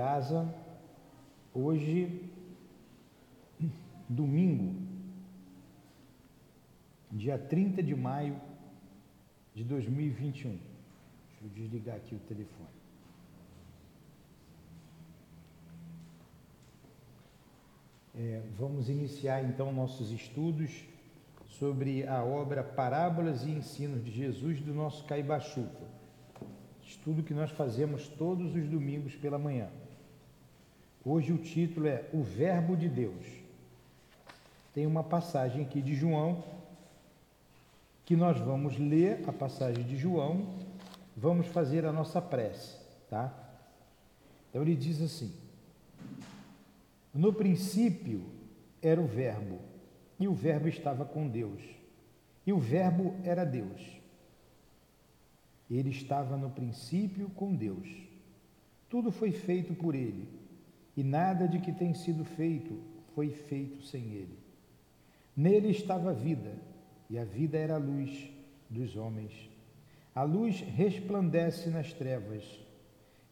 casa hoje, domingo, dia 30 de maio de 2021. Deixa eu desligar aqui o telefone. É, vamos iniciar então nossos estudos sobre a obra Parábolas e Ensinos de Jesus do nosso Caibachuca. Estudo que nós fazemos todos os domingos pela manhã. Hoje o título é O Verbo de Deus. Tem uma passagem aqui de João que nós vamos ler a passagem de João, vamos fazer a nossa prece, tá? Então ele diz assim: No princípio era o Verbo, e o Verbo estava com Deus, e o Verbo era Deus. Ele estava no princípio com Deus. Tudo foi feito por ele e nada de que tem sido feito foi feito sem ele. Nele estava a vida, e a vida era a luz dos homens. A luz resplandece nas trevas,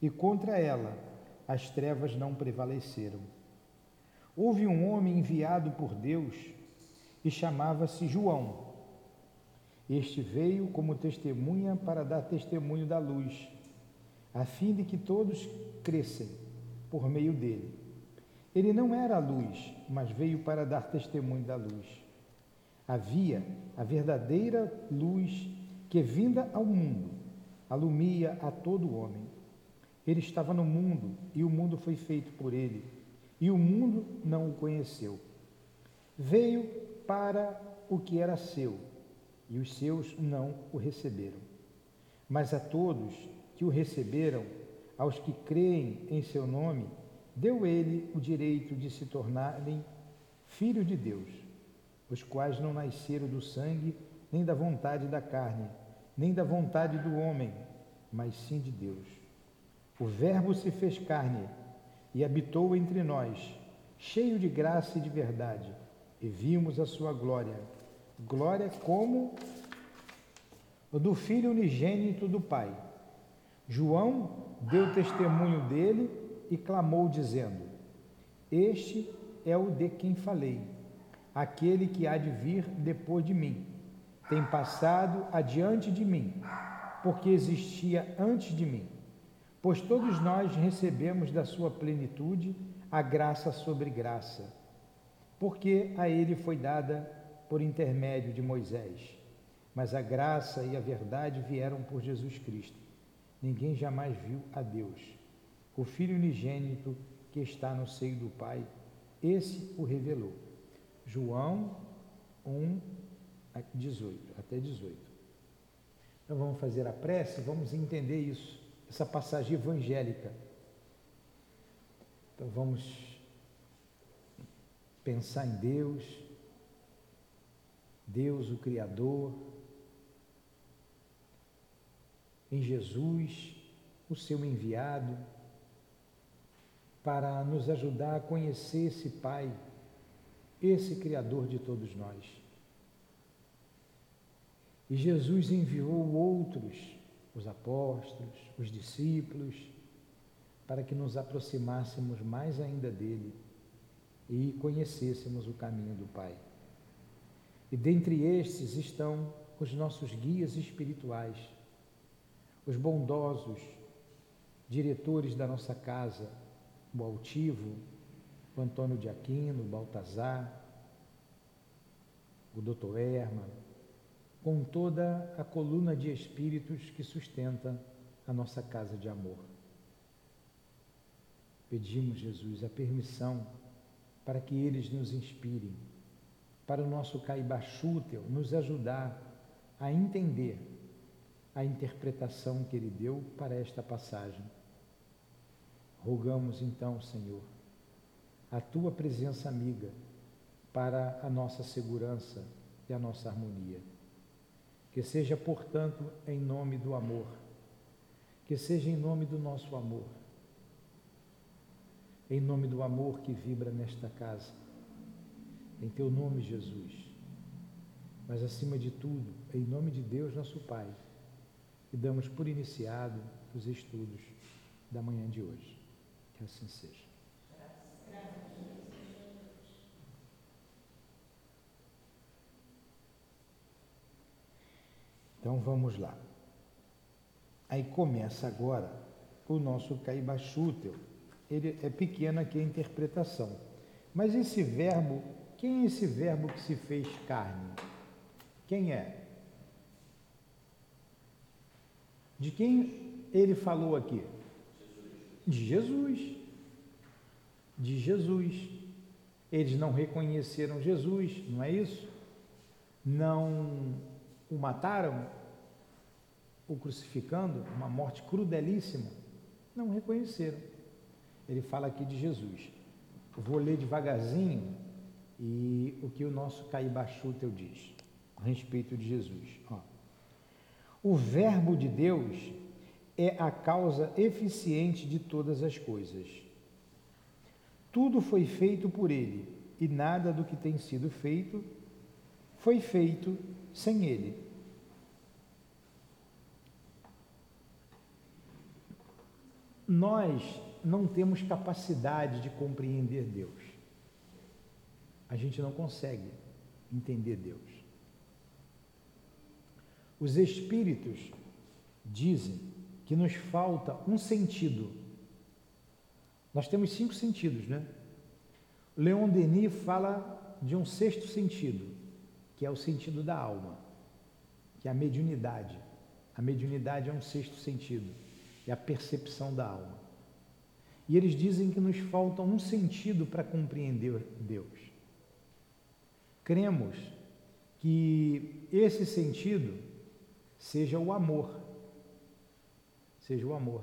e contra ela as trevas não prevaleceram. Houve um homem enviado por Deus e chamava-se João. Este veio como testemunha para dar testemunho da luz, a fim de que todos crescem por meio dele. Ele não era a luz, mas veio para dar testemunho da luz. Havia a verdadeira luz que, vinda ao mundo, alumia a todo homem. Ele estava no mundo e o mundo foi feito por ele, e o mundo não o conheceu. Veio para o que era seu, e os seus não o receberam. Mas a todos que o receberam, aos que creem em seu nome, deu ele o direito de se tornarem filhos de Deus, os quais não nasceram do sangue, nem da vontade da carne, nem da vontade do homem, mas sim de Deus. O Verbo se fez carne e habitou entre nós, cheio de graça e de verdade, e vimos a sua glória. Glória como do Filho unigênito do Pai. João deu testemunho dele e clamou, dizendo: Este é o de quem falei, aquele que há de vir depois de mim. Tem passado adiante de mim, porque existia antes de mim. Pois todos nós recebemos da sua plenitude a graça sobre graça, porque a ele foi dada por intermédio de Moisés, mas a graça e a verdade vieram por Jesus Cristo. Ninguém jamais viu a Deus. O Filho unigênito que está no seio do Pai, esse o revelou. João 1, 18, até 18. Então vamos fazer a prece, vamos entender isso, essa passagem evangélica. Então vamos pensar em Deus, Deus o Criador, em Jesus, o seu enviado, para nos ajudar a conhecer esse Pai, esse Criador de todos nós. E Jesus enviou outros, os apóstolos, os discípulos, para que nos aproximássemos mais ainda dele e conhecêssemos o caminho do Pai. E dentre estes estão os nossos guias espirituais os bondosos diretores da nossa casa, o altivo, o Antônio de Aquino, o Baltazar, o doutor Herman, com toda a coluna de espíritos que sustenta a nossa casa de amor. Pedimos, Jesus, a permissão para que eles nos inspirem, para o nosso Caibachútel nos ajudar a entender a interpretação que ele deu para esta passagem. Rogamos então, Senhor, a tua presença amiga para a nossa segurança e a nossa harmonia. Que seja, portanto, em nome do amor, que seja em nome do nosso amor, em nome do amor que vibra nesta casa, em teu nome, Jesus, mas acima de tudo, em nome de Deus, nosso Pai e damos por iniciado os estudos da manhã de hoje. Que assim seja. Então vamos lá. Aí começa agora o nosso Caibachútel. Ele é pequena aqui a interpretação. Mas esse verbo, quem é esse verbo que se fez carne? Quem é? De quem ele falou aqui? De Jesus. De Jesus. Eles não reconheceram Jesus, não é isso? Não o mataram, o crucificando, uma morte crudelíssima, não reconheceram. Ele fala aqui de Jesus. Eu vou ler devagarzinho e o que o nosso Caibachutel diz a respeito de Jesus. Ó. O Verbo de Deus é a causa eficiente de todas as coisas. Tudo foi feito por ele, e nada do que tem sido feito foi feito sem ele. Nós não temos capacidade de compreender Deus. A gente não consegue entender Deus. Os espíritos dizem que nos falta um sentido. Nós temos cinco sentidos, né? Leon Denis fala de um sexto sentido, que é o sentido da alma, que é a mediunidade. A mediunidade é um sexto sentido, é a percepção da alma. E eles dizem que nos falta um sentido para compreender Deus. Cremos que esse sentido seja o amor. Seja o amor.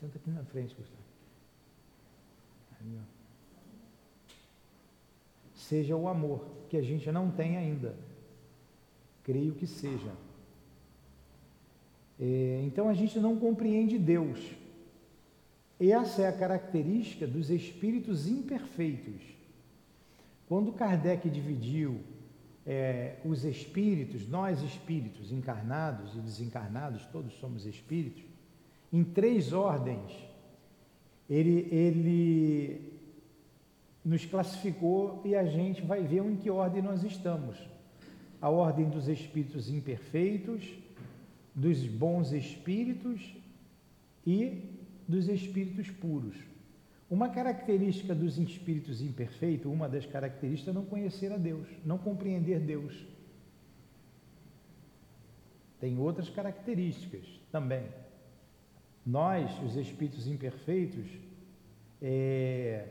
Senta aqui na frente, Gustavo. Seja o amor, que a gente não tem ainda. Creio que seja. É, então a gente não compreende Deus. Essa é a característica dos espíritos imperfeitos. Quando Kardec dividiu é, os espíritos, nós espíritos encarnados e desencarnados, todos somos espíritos, em três ordens, ele, ele nos classificou e a gente vai ver em que ordem nós estamos. A ordem dos espíritos imperfeitos, dos bons espíritos e dos espíritos puros. Uma característica dos espíritos imperfeitos, uma das características é não conhecer a Deus, não compreender Deus. Tem outras características também. Nós, os espíritos imperfeitos, é,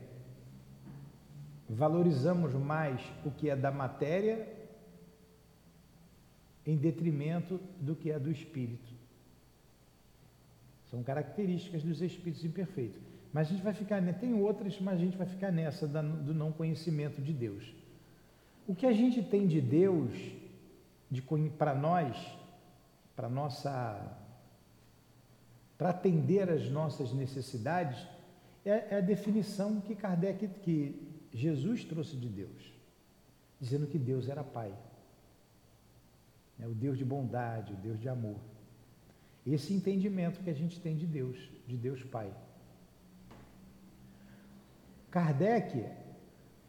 valorizamos mais o que é da matéria em detrimento do que é do espírito. São características dos espíritos imperfeitos. Mas a gente vai ficar, tem outras, mas a gente vai ficar nessa do não conhecimento de Deus. O que a gente tem de Deus, de, para nós, para nossa, para atender às nossas necessidades, é, é a definição que Kardec, que Jesus trouxe de Deus, dizendo que Deus era Pai, é o Deus de bondade, o Deus de amor. Esse entendimento que a gente tem de Deus, de Deus Pai. Kardec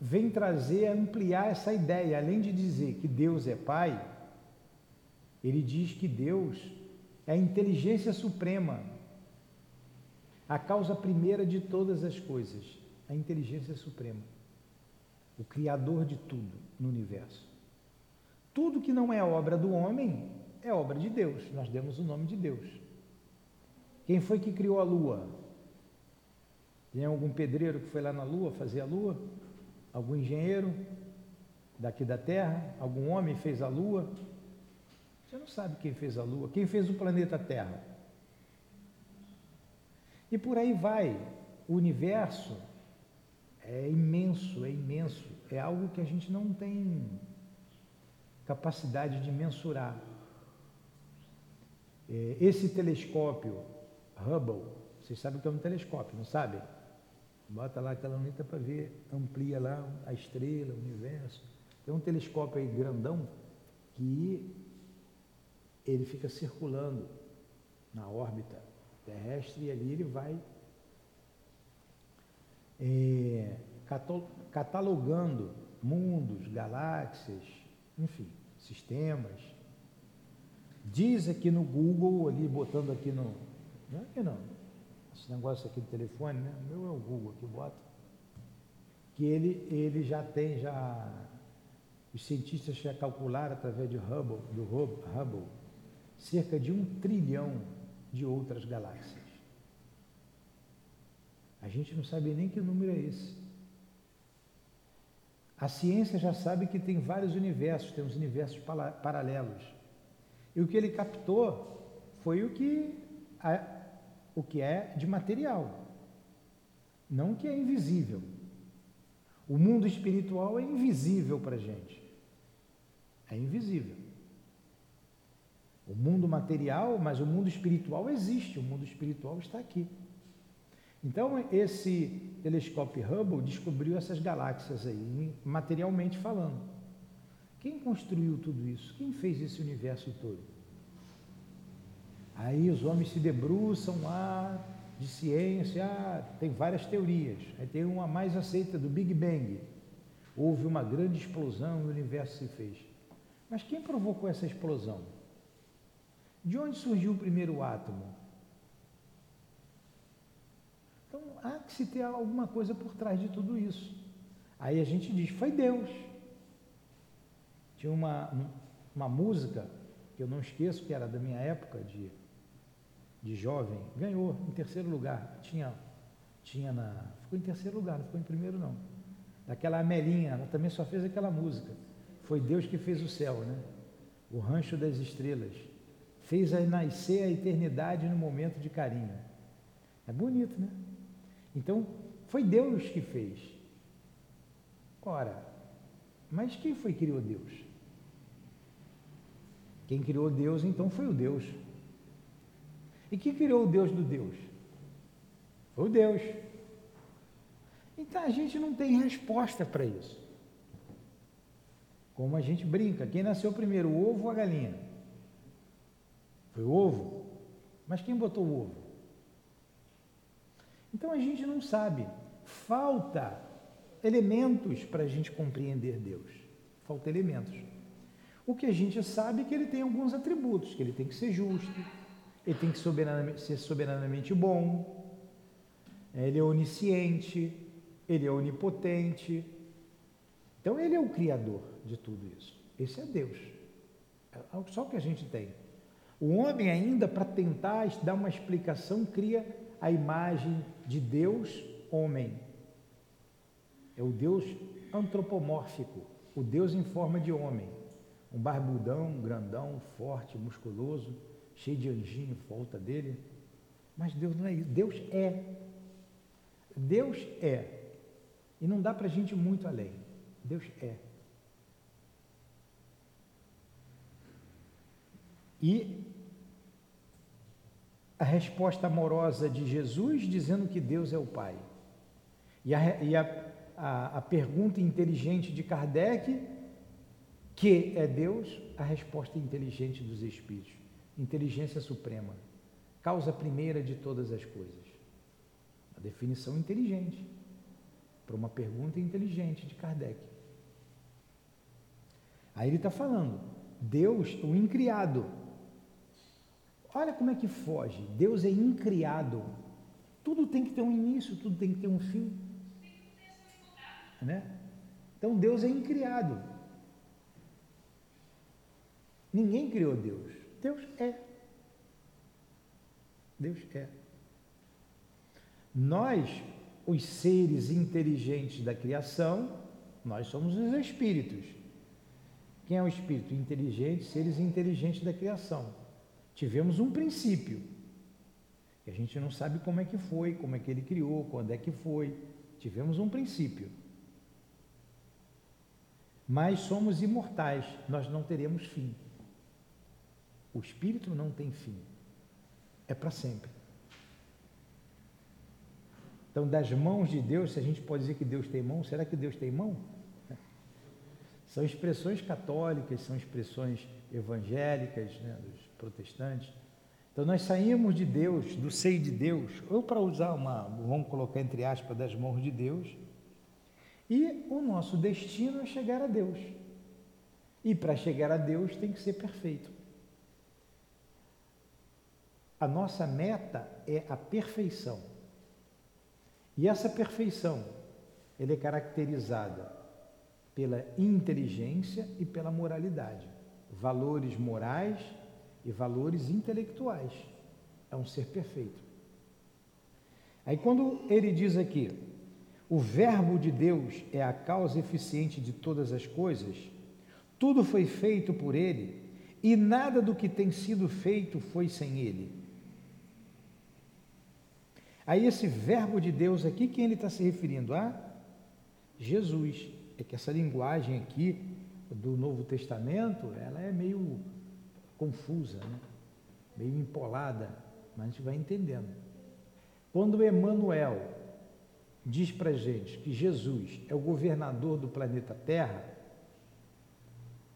vem trazer, ampliar essa ideia, além de dizer que Deus é Pai, ele diz que Deus é a inteligência suprema, a causa primeira de todas as coisas, a inteligência suprema, o Criador de tudo no universo. Tudo que não é obra do homem é obra de Deus, nós demos o nome de Deus. Quem foi que criou a lua? Tem algum pedreiro que foi lá na Lua fazer a Lua? Algum engenheiro daqui da Terra? Algum homem fez a Lua? Você não sabe quem fez a Lua, quem fez o planeta Terra. E por aí vai. O universo é imenso, é imenso. É algo que a gente não tem capacidade de mensurar. É, esse telescópio Hubble, vocês sabem que é um telescópio, não sabem? Bota lá aquela luneta para ver, amplia lá a estrela, o universo. Tem um telescópio aí grandão que ele fica circulando na órbita terrestre e ali ele vai é, catalogando mundos, galáxias, enfim, sistemas. Diz aqui no Google, ali botando aqui no. Não é aqui não. Negócio aqui do telefone, né? O meu é o Google que bota. Que ele, ele já tem, já. Os cientistas já calcularam através de Hubble, do Hubble, cerca de um trilhão de outras galáxias. A gente não sabe nem que número é esse. A ciência já sabe que tem vários universos, tem os universos paralelos. E o que ele captou foi o que, o que é de material, não o que é invisível. O mundo espiritual é invisível para a gente. É invisível. O mundo material, mas o mundo espiritual existe, o mundo espiritual está aqui. Então, esse telescópio Hubble descobriu essas galáxias aí, materialmente falando. Quem construiu tudo isso? Quem fez esse universo todo? Aí os homens se debruçam lá de ciência, ah, tem várias teorias. Aí tem uma mais aceita do Big Bang. Houve uma grande explosão e o universo se fez. Mas quem provocou essa explosão? De onde surgiu o primeiro átomo? Então há que se ter alguma coisa por trás de tudo isso. Aí a gente diz, foi Deus. Tinha uma, uma música que eu não esqueço, que era da minha época de, de jovem, ganhou em terceiro lugar. Tinha, tinha na. Ficou em terceiro lugar, não ficou em primeiro não. Daquela Amelinha, ela também só fez aquela música. Foi Deus que fez o céu, né? O rancho das estrelas. Fez a nascer a eternidade no momento de carinho. É bonito, né? Então, foi Deus que fez. Ora, mas quem foi que criou Deus? Quem criou Deus, então, foi o Deus. E quem criou o Deus do Deus? Foi o Deus. Então a gente não tem resposta para isso. Como a gente brinca, quem nasceu primeiro, o ovo ou a galinha? Foi o ovo. Mas quem botou o ovo? Então a gente não sabe. Falta elementos para a gente compreender Deus. Falta elementos. O que a gente sabe é que ele tem alguns atributos, que ele tem que ser justo, ele tem que soberanamente, ser soberanamente bom, ele é onisciente, ele é onipotente. Então ele é o criador de tudo isso. Esse é Deus. É só o que a gente tem. O homem ainda, para tentar dar uma explicação, cria a imagem de Deus homem. É o Deus antropomórfico, o Deus em forma de homem. Um barbudão, grandão, forte, musculoso, cheio de anjinho em volta dele. Mas Deus não é isso. Deus é. Deus é. E não dá para a gente ir muito além. Deus é. E a resposta amorosa de Jesus dizendo que Deus é o Pai. E a, e a, a, a pergunta inteligente de Kardec, que é Deus, a resposta inteligente dos Espíritos. Inteligência suprema, causa primeira de todas as coisas. A definição inteligente, para uma pergunta inteligente de Kardec. Aí ele está falando, Deus, o incriado, Olha como é que foge. Deus é incriado. Tudo tem que ter um início, tudo tem que ter um fim. Né? Então Deus é incriado. Ninguém criou Deus. Deus é. Deus é. Nós, os seres inteligentes da criação, nós somos os espíritos. Quem é o espírito? Inteligente, seres inteligentes da criação tivemos um princípio, a gente não sabe como é que foi, como é que ele criou, quando é que foi. Tivemos um princípio. Mas somos imortais, nós não teremos fim. O espírito não tem fim. É para sempre. Então, das mãos de Deus, se a gente pode dizer que Deus tem mão, será que Deus tem mão? São expressões católicas, são expressões evangélicas, né, dos protestantes. Então, nós saímos de Deus, do seio de Deus, ou para usar uma, vamos colocar entre aspas, das mãos de Deus, e o nosso destino é chegar a Deus. E para chegar a Deus tem que ser perfeito. A nossa meta é a perfeição. E essa perfeição, ela é caracterizada pela inteligência e pela moralidade, valores morais e valores intelectuais. É um ser perfeito. Aí quando ele diz aqui, o verbo de Deus é a causa eficiente de todas as coisas, tudo foi feito por ele e nada do que tem sido feito foi sem ele. Aí esse verbo de Deus aqui, quem ele está se referindo? A Jesus. É que essa linguagem aqui do Novo Testamento, ela é meio confusa, né? meio empolada, mas a gente vai entendendo. Quando Emmanuel diz para gente que Jesus é o governador do planeta Terra,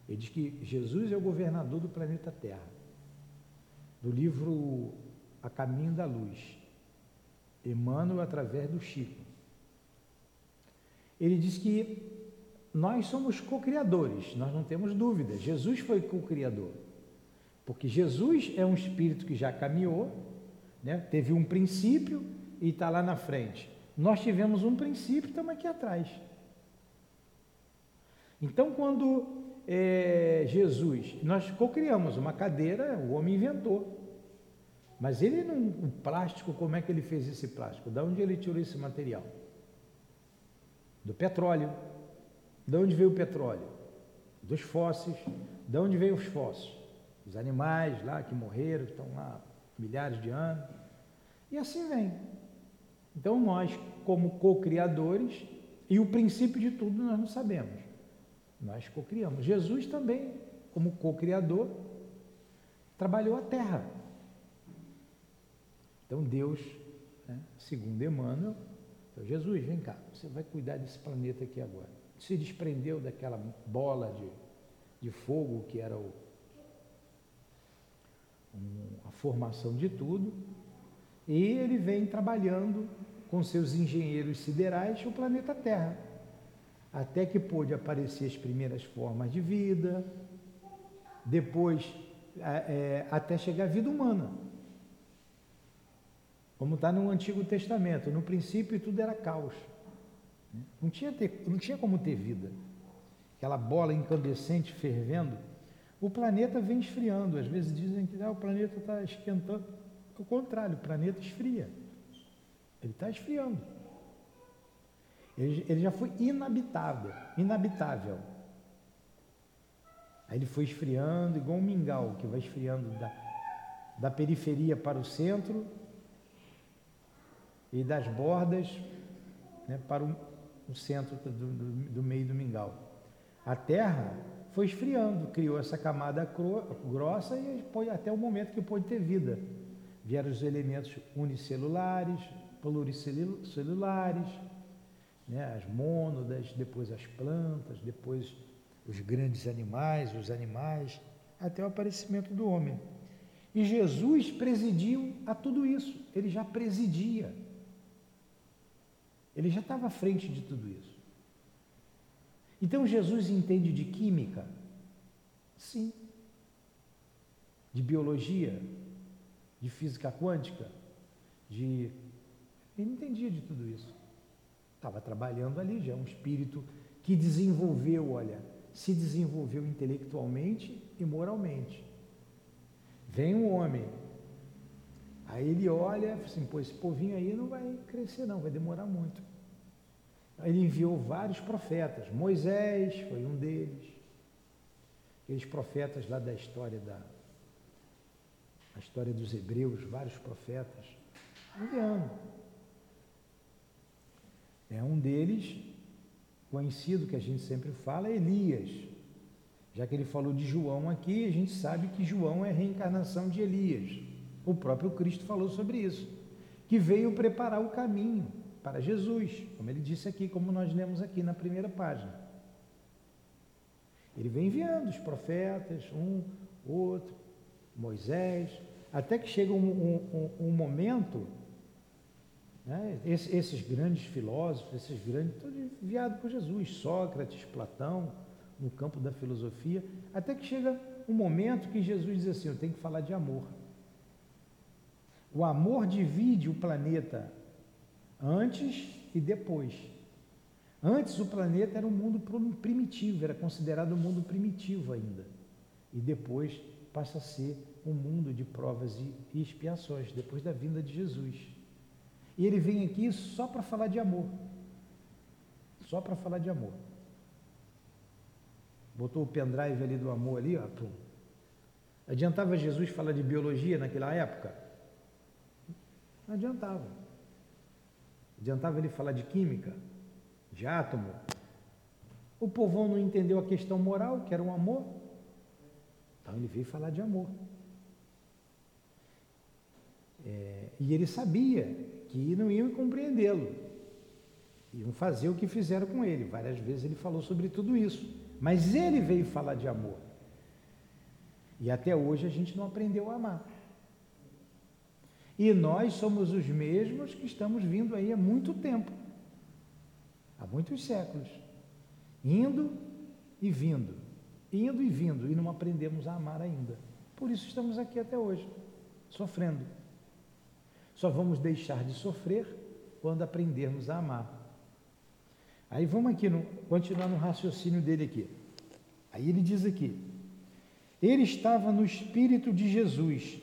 ele diz que Jesus é o governador do planeta Terra. Do livro A Caminho da Luz. Emmanuel através do Chico. Ele diz que nós somos co-criadores, nós não temos dúvida. Jesus foi co-criador. Porque Jesus é um espírito que já caminhou, né? teve um princípio e está lá na frente. Nós tivemos um princípio e estamos aqui atrás. Então, quando é, Jesus, nós co-criamos uma cadeira, o homem inventou. Mas ele não, o plástico, como é que ele fez esse plástico? De onde ele tirou esse material? Do petróleo. De onde veio o petróleo? Dos fósseis. De onde veio os fósseis? Os animais lá que morreram, que estão lá milhares de anos. E assim vem. Então nós, como co-criadores, e o princípio de tudo nós não sabemos. Nós co-criamos. Jesus também, como co-criador, trabalhou a terra. Então Deus, né, segundo Emmanuel, então, Jesus, vem cá, você vai cuidar desse planeta aqui agora. Se desprendeu daquela bola de, de fogo que era o, um, a formação de tudo, e ele vem trabalhando com seus engenheiros siderais o planeta Terra, até que pôde aparecer as primeiras formas de vida, depois é, até chegar a vida humana. Como está no Antigo Testamento, no princípio tudo era caos. Não tinha, ter, não tinha como ter vida. Aquela bola incandescente fervendo, o planeta vem esfriando. Às vezes dizem que ah, o planeta está esquentando. Ao contrário, o planeta esfria. Ele está esfriando. Ele, ele, já foi inabitável, inabitável. Aí ele foi esfriando, igual um mingau que vai esfriando da, da periferia para o centro e das bordas né, para o, centro do, do, do, meio do mingau. A terra foi esfriando, criou essa camada grossa e foi até o momento que pôde ter vida. Vieram os elementos unicelulares, pluricelulares, né, as mônadas, depois as plantas, depois os grandes animais, os animais, até o aparecimento do homem. E Jesus presidiu a tudo isso, ele já presidia. Ele já estava à frente de tudo isso. Então Jesus entende de química? Sim. De biologia? De física quântica? De. Ele entendia de tudo isso. Estava trabalhando ali, já é um espírito que desenvolveu, olha, se desenvolveu intelectualmente e moralmente. Vem um homem, Aí ele olha e assim, pô, esse povinho aí não vai crescer não, vai demorar muito. Ele enviou vários profetas, Moisés foi um deles, aqueles profetas lá da história da a história dos hebreus, vários profetas, enviando. É um deles, conhecido que a gente sempre fala, é Elias. Já que ele falou de João aqui, a gente sabe que João é a reencarnação de Elias. O próprio Cristo falou sobre isso, que veio preparar o caminho para Jesus, como ele disse aqui, como nós lemos aqui na primeira página. Ele vem enviando os profetas, um, outro, Moisés, Até que chega um, um, um momento, né, esses, esses, grandes filósofos, esses grandes, todos enviados por Jesus, Sócrates, Platão, no campo da filosofia, até que chega um momento que Jesus diz assim: eu tenho que falar de amor. O amor divide o planeta antes e depois. Antes o planeta era um mundo primitivo, era considerado um mundo primitivo ainda. E depois passa a ser um mundo de provas e expiações, depois da vinda de Jesus. E ele vem aqui só para falar de amor. Só para falar de amor. Botou o pendrive ali do amor ali, ó. Pum. Adiantava Jesus falar de biologia naquela época? Não adiantava. Adiantava ele falar de química, de átomo. O povão não entendeu a questão moral, que era o um amor. Então ele veio falar de amor. É, e ele sabia que não iam compreendê-lo. Iam fazer o que fizeram com ele. Várias vezes ele falou sobre tudo isso. Mas ele veio falar de amor. E até hoje a gente não aprendeu a amar. E nós somos os mesmos que estamos vindo aí há muito tempo há muitos séculos indo e vindo, indo e vindo, e não aprendemos a amar ainda. Por isso estamos aqui até hoje, sofrendo. Só vamos deixar de sofrer quando aprendermos a amar. Aí vamos aqui no, continuar no raciocínio dele aqui. Aí ele diz aqui: ele estava no espírito de Jesus,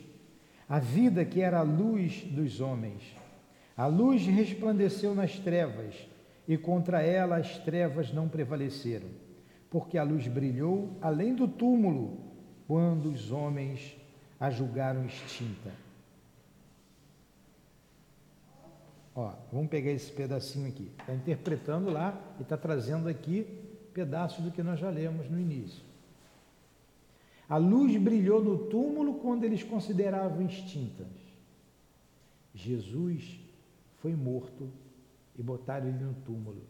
a vida que era a luz dos homens. A luz resplandeceu nas trevas, e contra ela as trevas não prevaleceram, porque a luz brilhou além do túmulo, quando os homens a julgaram extinta. Ó, vamos pegar esse pedacinho aqui. Está interpretando lá e está trazendo aqui pedaço do que nós já lemos no início. A luz brilhou no túmulo quando eles consideravam extintas. Jesus foi morto e botaram ele no túmulo.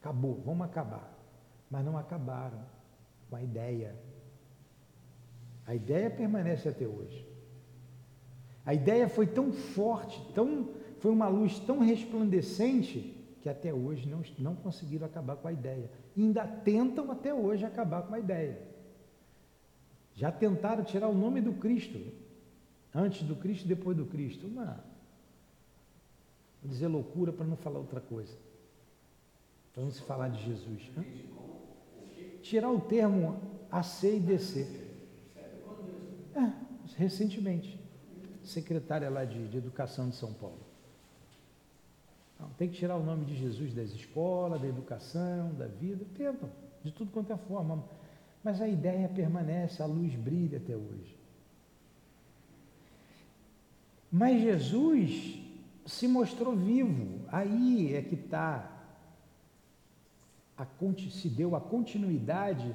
Acabou, vamos acabar. Mas não acabaram com a ideia. A ideia permanece até hoje. A ideia foi tão forte, tão, foi uma luz tão resplandecente, que até hoje não, não conseguiram acabar com a ideia. E ainda tentam até hoje acabar com a ideia. Já tentaram tirar o nome do Cristo, antes do Cristo e depois do Cristo. Uma, vou dizer loucura para não falar outra coisa. Para não se falar de Jesus. Hã? Tirar o termo AC e DC. É, recentemente secretária lá de, de Educação de São Paulo. Não, tem que tirar o nome de Jesus das escolas, da educação, da vida, tentam, de tudo quanto é forma. Mas a ideia permanece, a luz brilha até hoje. Mas Jesus se mostrou vivo, aí é que está, se deu a continuidade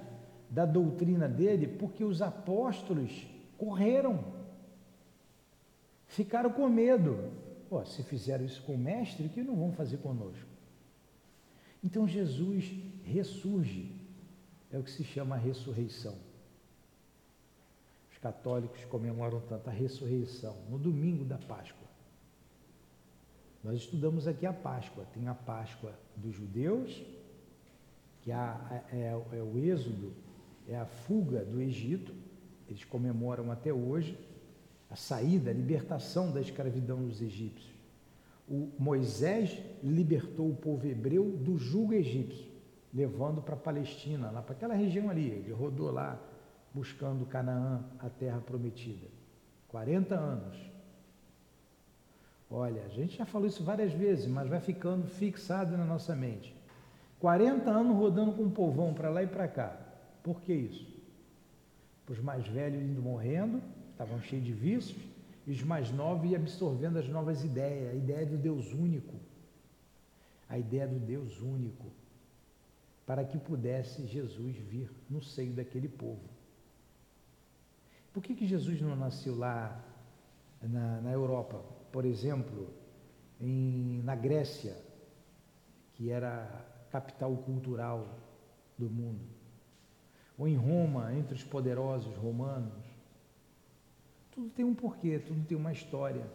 da doutrina dele, porque os apóstolos correram Ficaram com medo. Se fizeram isso com o mestre, que não vão fazer conosco? Então Jesus ressurge. É o que se chama a ressurreição. Os católicos comemoram tanto a ressurreição no domingo da Páscoa. Nós estudamos aqui a Páscoa. Tem a Páscoa dos judeus, que é, é, é o êxodo, é a fuga do Egito. Eles comemoram até hoje a saída, a libertação da escravidão dos egípcios. O Moisés libertou o povo hebreu do jugo egípcio, levando para a Palestina, lá para aquela região ali. Ele rodou lá buscando Canaã, a terra prometida. 40 anos. Olha, a gente já falou isso várias vezes, mas vai ficando fixado na nossa mente. 40 anos rodando com um povão para lá e para cá. Por que isso? Os mais velhos indo morrendo estavam cheios de vícios, e os mais novos iam absorvendo as novas ideias, a ideia do Deus único, a ideia do Deus único, para que pudesse Jesus vir no seio daquele povo. Por que, que Jesus não nasceu lá na, na Europa, por exemplo, em, na Grécia, que era a capital cultural do mundo, ou em Roma, entre os poderosos romanos? Tudo tem um porquê, tudo tem uma história.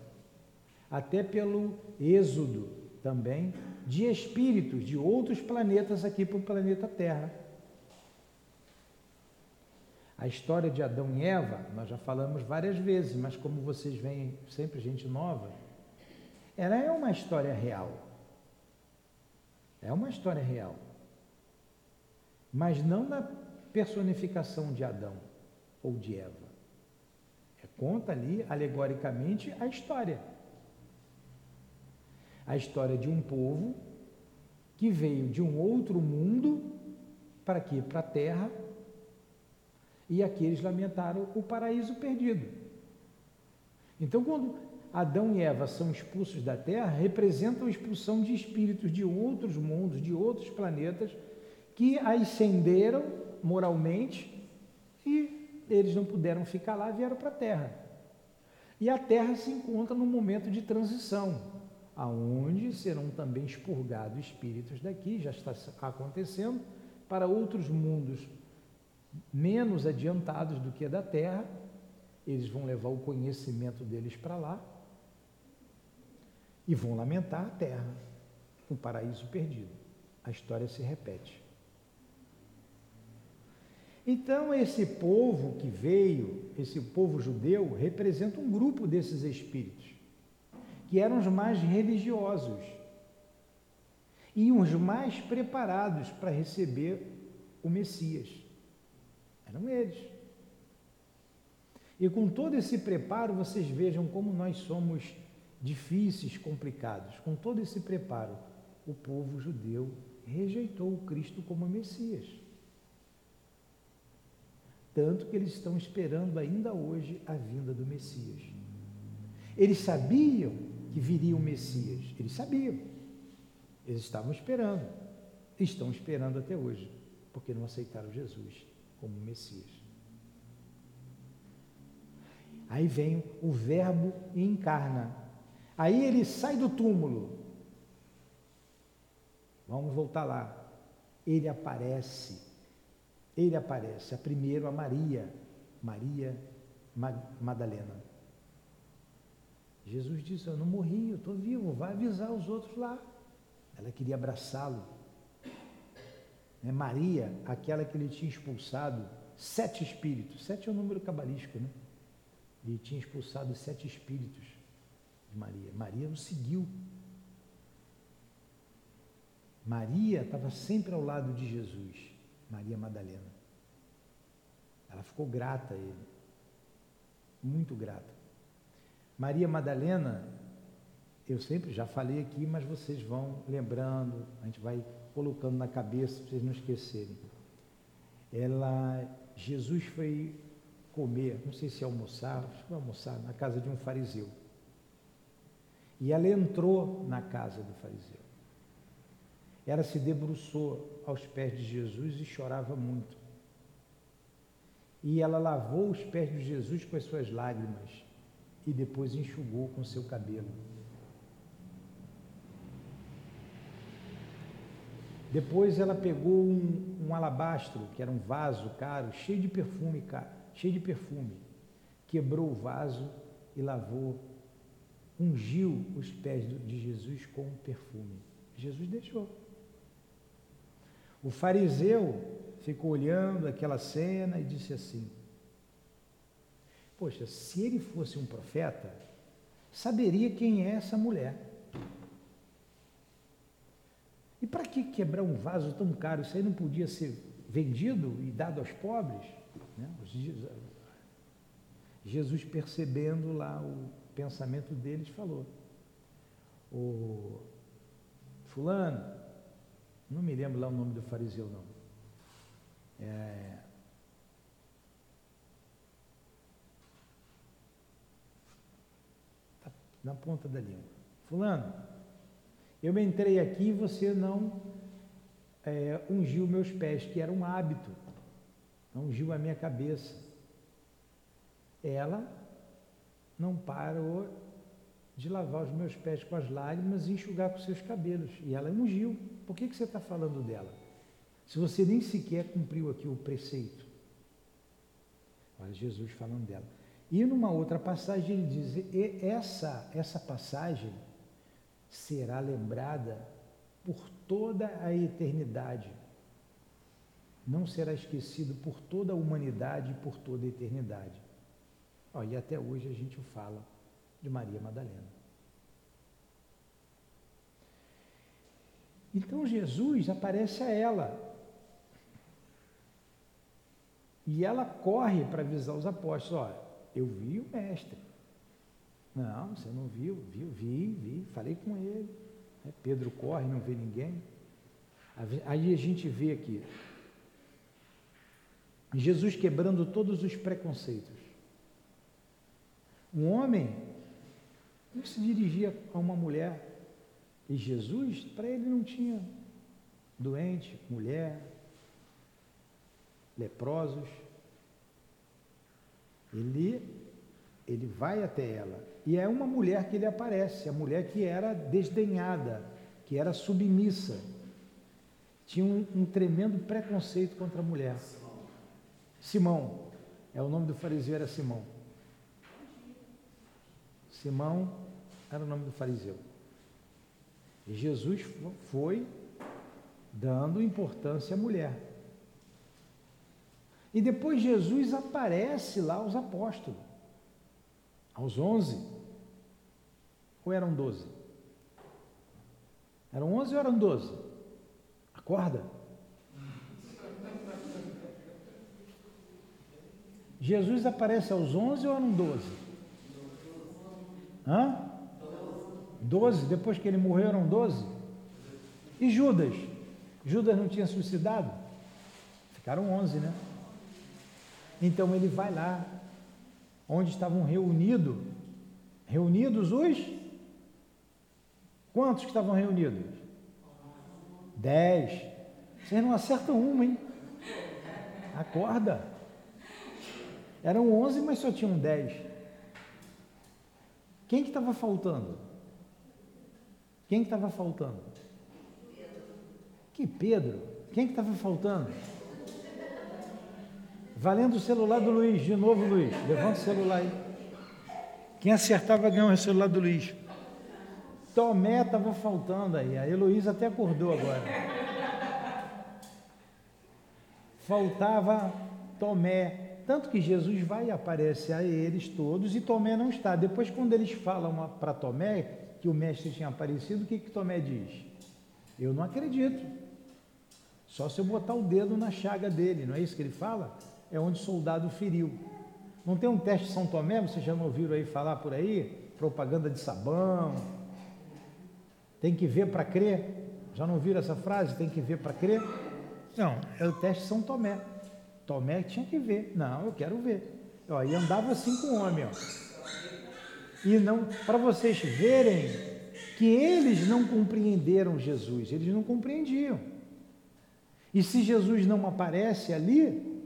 Até pelo êxodo também de espíritos de outros planetas aqui para o planeta Terra. A história de Adão e Eva, nós já falamos várias vezes, mas como vocês veem sempre gente nova, ela é uma história real. É uma história real. Mas não na personificação de Adão ou de Eva. Conta ali, alegoricamente, a história. A história de um povo que veio de um outro mundo para aqui, para a terra, e aqui eles lamentaram o paraíso perdido. Então, quando Adão e Eva são expulsos da terra, representam a expulsão de espíritos de outros mundos, de outros planetas, que ascenderam moralmente e eles não puderam ficar lá, vieram para a terra. E a terra se encontra num momento de transição, aonde serão também expurgados espíritos daqui, já está acontecendo, para outros mundos menos adiantados do que a da Terra, eles vão levar o conhecimento deles para lá e vão lamentar a Terra, um paraíso perdido. A história se repete. Então, esse povo que veio, esse povo judeu, representa um grupo desses espíritos, que eram os mais religiosos e os mais preparados para receber o Messias. Eram eles. E com todo esse preparo, vocês vejam como nós somos difíceis, complicados. Com todo esse preparo, o povo judeu rejeitou o Cristo como Messias. Tanto que eles estão esperando ainda hoje a vinda do Messias. Eles sabiam que viria o Messias, eles sabiam. Eles estavam esperando, estão esperando até hoje, porque não aceitaram Jesus como Messias. Aí vem o Verbo e encarna. Aí ele sai do túmulo. Vamos voltar lá. Ele aparece. Ele aparece. A primeiro a Maria, Maria Madalena. Jesus disse: Eu não morri, eu estou vivo, vai avisar os outros lá. Ela queria abraçá-lo. Né? Maria, aquela que ele tinha expulsado sete espíritos, sete é um número cabalístico, né? Ele tinha expulsado sete espíritos de Maria. Maria o seguiu. Maria estava sempre ao lado de Jesus, Maria Madalena. Ela ficou grata a ele, muito grata. Maria Madalena, eu sempre já falei aqui, mas vocês vão lembrando, a gente vai colocando na cabeça para vocês não esquecerem. Ela, Jesus foi comer, não sei se almoçar, acho que foi almoçar na casa de um fariseu. E ela entrou na casa do fariseu. Ela se debruçou aos pés de Jesus e chorava muito. E ela lavou os pés de Jesus com as suas lágrimas e depois enxugou com seu cabelo. Depois ela pegou um, um, alabastro, que era um vaso caro, cheio de perfume, cheio de perfume. Quebrou o vaso e lavou, ungiu os pés de Jesus com perfume. Jesus deixou. O fariseu ficou olhando aquela cena e disse assim: Poxa, se ele fosse um profeta, saberia quem é essa mulher. E para que quebrar um vaso tão caro? Isso aí não podia ser vendido e dado aos pobres? Né? Jesus, percebendo lá o pensamento deles, falou: O Fulano, não me lembro lá o nome do fariseu, não. É, tá na ponta da língua. Fulano, eu entrei aqui e você não é, ungiu meus pés, que era um hábito, não ungiu a minha cabeça. Ela não parou de lavar os meus pés com as lágrimas e enxugar com seus cabelos. E ela ungiu. Por que, que você está falando dela? Se você nem sequer cumpriu aqui o preceito. Olha Jesus falando dela. E numa outra passagem ele diz: essa, essa passagem será lembrada por toda a eternidade. Não será esquecido por toda a humanidade e por toda a eternidade. Oh, e até hoje a gente fala de Maria Madalena. Então Jesus aparece a ela. E ela corre para avisar os apóstolos: olha, eu vi o mestre. Não, você não viu? Viu, vi, vi, falei com ele. Pedro corre, não vê ninguém. Aí a gente vê aqui Jesus quebrando todos os preconceitos. Um homem não se dirigia a uma mulher. E Jesus, para ele, não tinha doente, mulher, leprosos. Ele, ele vai até ela. E é uma mulher que ele aparece, a mulher que era desdenhada, que era submissa. Tinha um, um tremendo preconceito contra a mulher. Simão, é o nome do fariseu era Simão. Simão era o nome do fariseu. Jesus foi dando importância à mulher. E depois Jesus aparece lá aos apóstolos, aos onze. Ou eram doze? Eram onze ou eram doze? Acorda. Jesus aparece aos onze ou eram doze? Hã? Doze, depois que ele morreu eram doze? E Judas? Judas não tinha suicidado? Ficaram onze, né? Então ele vai lá, onde estavam reunidos, reunidos os? Quantos que estavam reunidos? Dez. Vocês não acertam uma, hein? Acorda. Eram onze, mas só tinham dez. Quem que estava faltando? Quem que estava faltando? Que Pedro? Quem que estava faltando? Valendo o celular do Luiz, de novo, Luiz. Levanta o celular aí. Quem acertava ganhou o celular do Luiz. Tomé estava faltando aí. A Heloísa até acordou agora. Faltava Tomé. Tanto que Jesus vai e aparece a eles todos e Tomé não está. Depois, quando eles falam para Tomé que o mestre tinha aparecido, o que, que Tomé diz? Eu não acredito. Só se eu botar o dedo na chaga dele, não é isso que ele fala? É onde o soldado feriu. Não tem um teste de São Tomé, vocês já não ouviram aí falar por aí? Propaganda de sabão. Tem que ver para crer. Já não ouviram essa frase? Tem que ver para crer? Não, é o teste de São Tomé. Tomé tinha que ver. Não, eu quero ver. Ó, e andava assim com o homem. Ó. E não, para vocês verem que eles não compreenderam Jesus, eles não compreendiam. E se Jesus não aparece ali,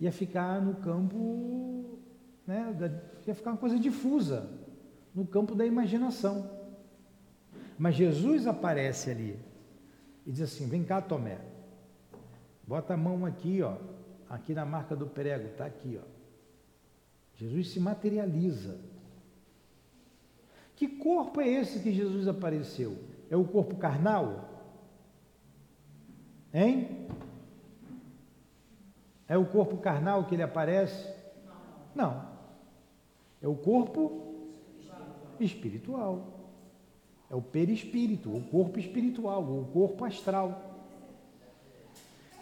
ia ficar no campo, né, ia ficar uma coisa difusa, no campo da imaginação. Mas Jesus aparece ali e diz assim: Vem cá, Tomé, Bota a mão aqui, ó, aqui na marca do prego, está aqui, ó. Jesus se materializa. Que corpo é esse que Jesus apareceu? É o corpo carnal? Hein? É o corpo carnal que ele aparece? Não. É o corpo espiritual. É o perispírito, o corpo espiritual, o corpo astral.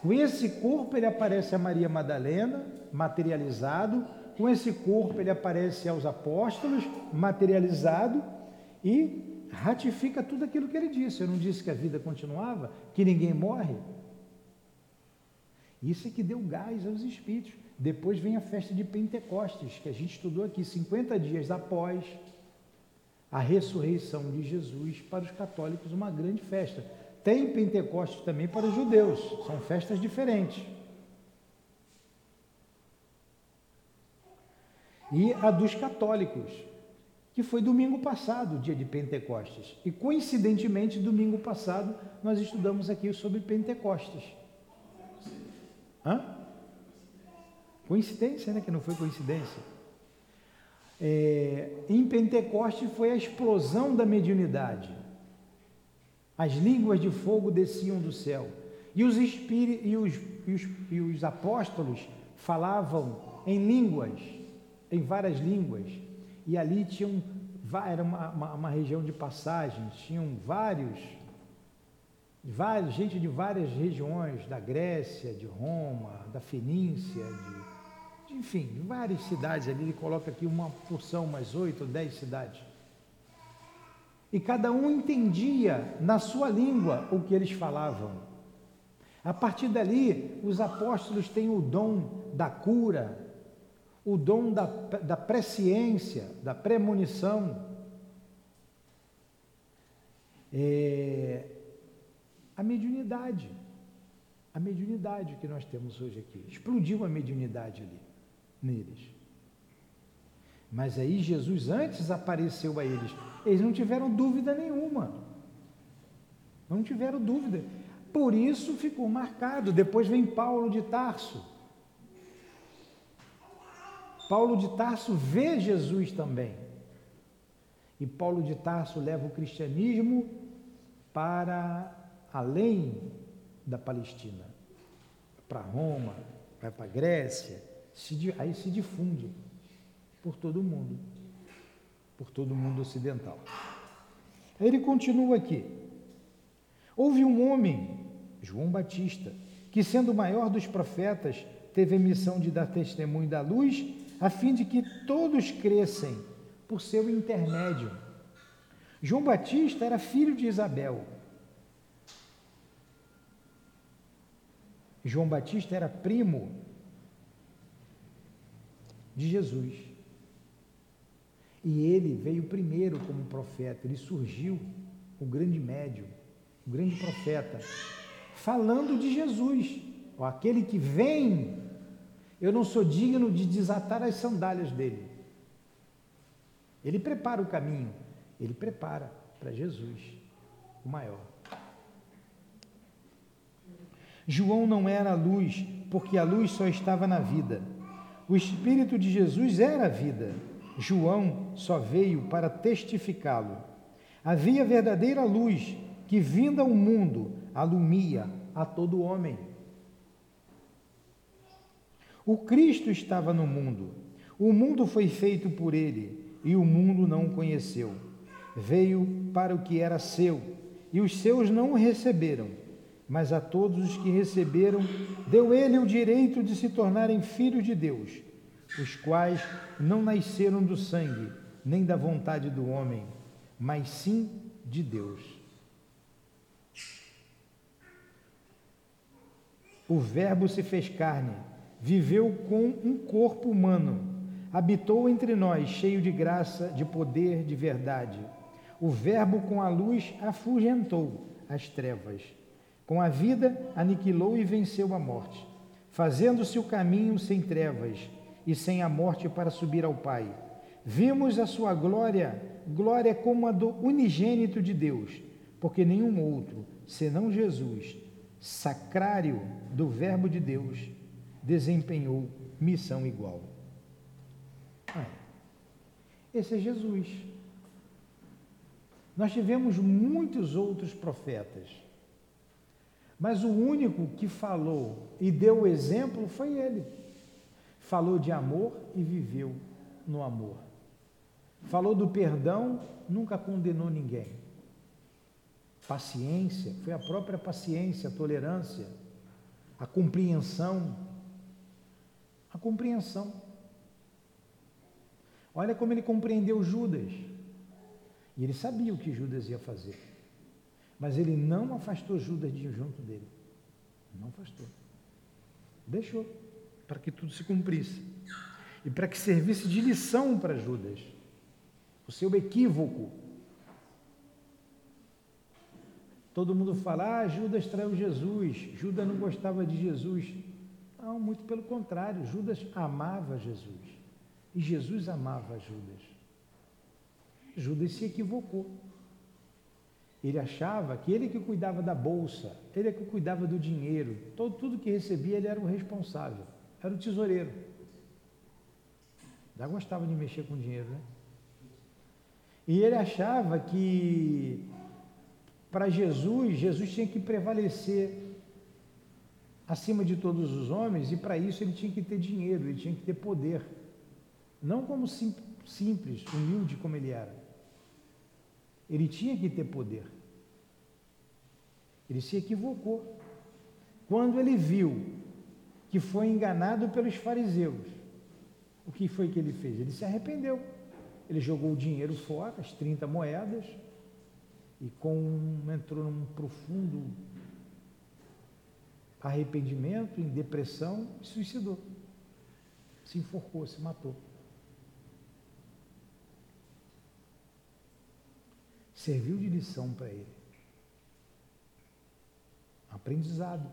Com esse corpo ele aparece a Maria Madalena, materializado. Com esse corpo ele aparece aos apóstolos, materializado. E ratifica tudo aquilo que ele disse. Eu não disse que a vida continuava, que ninguém morre. Isso é que deu gás aos espíritos. Depois vem a festa de Pentecostes, que a gente estudou aqui 50 dias após a ressurreição de Jesus, para os católicos, uma grande festa. Tem Pentecostes também para os judeus, são festas diferentes. E a dos católicos, que foi domingo passado, dia de Pentecostes. E coincidentemente, domingo passado, nós estudamos aqui sobre Pentecostes. Hã? Coincidência, né? Que não foi coincidência. É, em Pentecoste foi a explosão da mediunidade. As línguas de fogo desciam do céu. E os, espíritos, e os, e os, e os apóstolos falavam em línguas, em várias línguas. E ali tinham, era uma, uma, uma região de passagem, tinham vários, vários, gente de várias regiões, da Grécia, de Roma, da Fenícia, de, de enfim, várias cidades ali. Ele coloca aqui uma porção, umas oito ou dez cidades. E cada um entendia na sua língua o que eles falavam. A partir dali, os apóstolos têm o dom da cura, o dom da, da presciência, da premonição. É, a mediunidade, a mediunidade que nós temos hoje aqui. Explodiu a mediunidade ali, neles. Mas aí Jesus antes apareceu a eles. Eles não tiveram dúvida nenhuma. Não tiveram dúvida. Por isso ficou marcado. Depois vem Paulo de Tarso. Paulo de Tarso vê Jesus também. E Paulo de Tarso leva o cristianismo para além da Palestina, para Roma, vai para a Grécia, se, aí se difunde por todo o mundo, por todo o mundo ocidental. Ele continua aqui. Houve um homem, João Batista, que sendo o maior dos profetas, teve a missão de dar testemunho da luz, a fim de que todos crescem por seu intermédio. João Batista era filho de Isabel. João Batista era primo de Jesus. E ele veio primeiro como profeta, ele surgiu, o grande médium, o grande profeta, falando de Jesus, aquele que vem, eu não sou digno de desatar as sandálias dele. Ele prepara o caminho, ele prepara para Jesus, o maior. João não era a luz, porque a luz só estava na vida. O Espírito de Jesus era a vida. João só veio para testificá-lo. Havia verdadeira luz que, vinda ao mundo, alumia a todo homem. O Cristo estava no mundo. O mundo foi feito por ele e o mundo não o conheceu. Veio para o que era seu e os seus não o receberam. Mas a todos os que receberam, deu ele o direito de se tornarem filhos de Deus, os quais não nasceram do sangue, nem da vontade do homem, mas sim de Deus. O Verbo se fez carne, viveu com um corpo humano, habitou entre nós, cheio de graça, de poder, de verdade. O Verbo com a luz afugentou as trevas. Com a vida aniquilou e venceu a morte, fazendo-se o caminho sem trevas e sem a morte para subir ao Pai. Vimos a sua glória, glória como a do unigênito de Deus, porque nenhum outro, senão Jesus, sacrário do Verbo de Deus, desempenhou missão igual. Ah, esse é Jesus. Nós tivemos muitos outros profetas, mas o único que falou e deu o exemplo foi ele. Falou de amor e viveu no amor. Falou do perdão, nunca condenou ninguém. Paciência, foi a própria paciência, a tolerância, a compreensão. A compreensão. Olha como ele compreendeu Judas. E ele sabia o que Judas ia fazer. Mas ele não afastou Judas de junto dele. Não afastou. Deixou para que tudo se cumprisse. E para que servisse de lição para Judas. O seu equívoco. Todo mundo fala, ah, Judas traiu Jesus, Judas não gostava de Jesus. Não, muito pelo contrário, Judas amava Jesus. E Jesus amava Judas. Judas se equivocou. Ele achava que ele que cuidava da bolsa, ele que cuidava do dinheiro, todo, tudo que recebia ele era o responsável, era o tesoureiro Já gostava de mexer com dinheiro, né? E ele achava que para Jesus, Jesus tinha que prevalecer acima de todos os homens e para isso ele tinha que ter dinheiro, ele tinha que ter poder. Não como sim, simples, humilde como ele era. Ele tinha que ter poder. Ele se equivocou. Quando ele viu que foi enganado pelos fariseus, o que foi que ele fez? Ele se arrependeu. Ele jogou o dinheiro fora, as 30 moedas, e com, entrou num profundo arrependimento, em depressão, e suicidou. Se enforcou, se matou. Serviu de lição para ele. Aprendizado.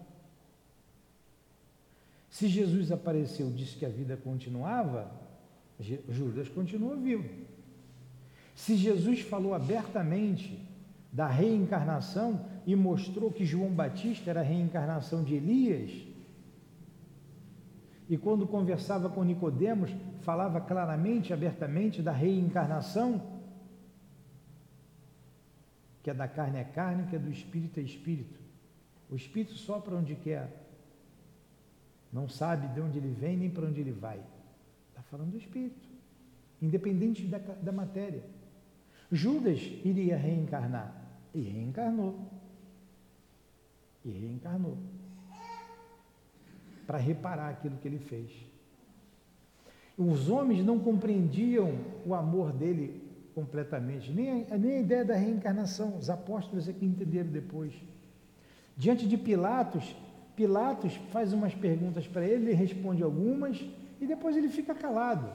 Se Jesus apareceu, disse que a vida continuava, Judas continua vivo. Se Jesus falou abertamente da reencarnação e mostrou que João Batista era a reencarnação de Elias, e quando conversava com Nicodemos, falava claramente, abertamente da reencarnação, que é da carne é carne, que é do espírito é espírito. O espírito sopra onde quer, não sabe de onde ele vem nem para onde ele vai. Está falando do espírito, independente da, da matéria. Judas iria reencarnar e reencarnou. E reencarnou. Para reparar aquilo que ele fez. Os homens não compreendiam o amor dele completamente, nem a, nem a ideia da reencarnação. Os apóstolos é que entenderam depois. Diante de Pilatos, Pilatos faz umas perguntas para ele, ele responde algumas e depois ele fica calado.